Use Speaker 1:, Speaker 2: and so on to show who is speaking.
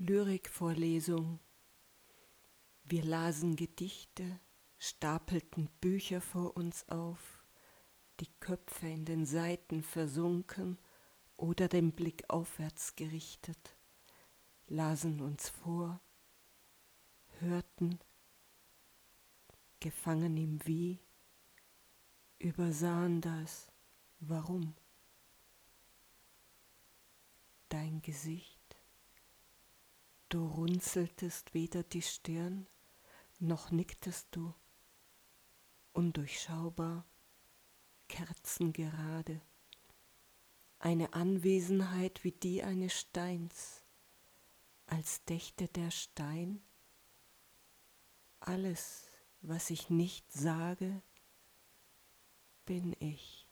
Speaker 1: Lyrikvorlesung. Wir lasen Gedichte, stapelten Bücher vor uns auf, die Köpfe in den Seiten versunken oder den Blick aufwärts gerichtet, lasen uns vor, hörten, gefangen im Wie, übersahen das Warum. Dein Gesicht, du runzeltest weder die Stirn, noch nicktest du, undurchschaubar, kerzengerade, eine Anwesenheit wie die eines Steins, als dächte der Stein, alles, was ich nicht sage, bin ich.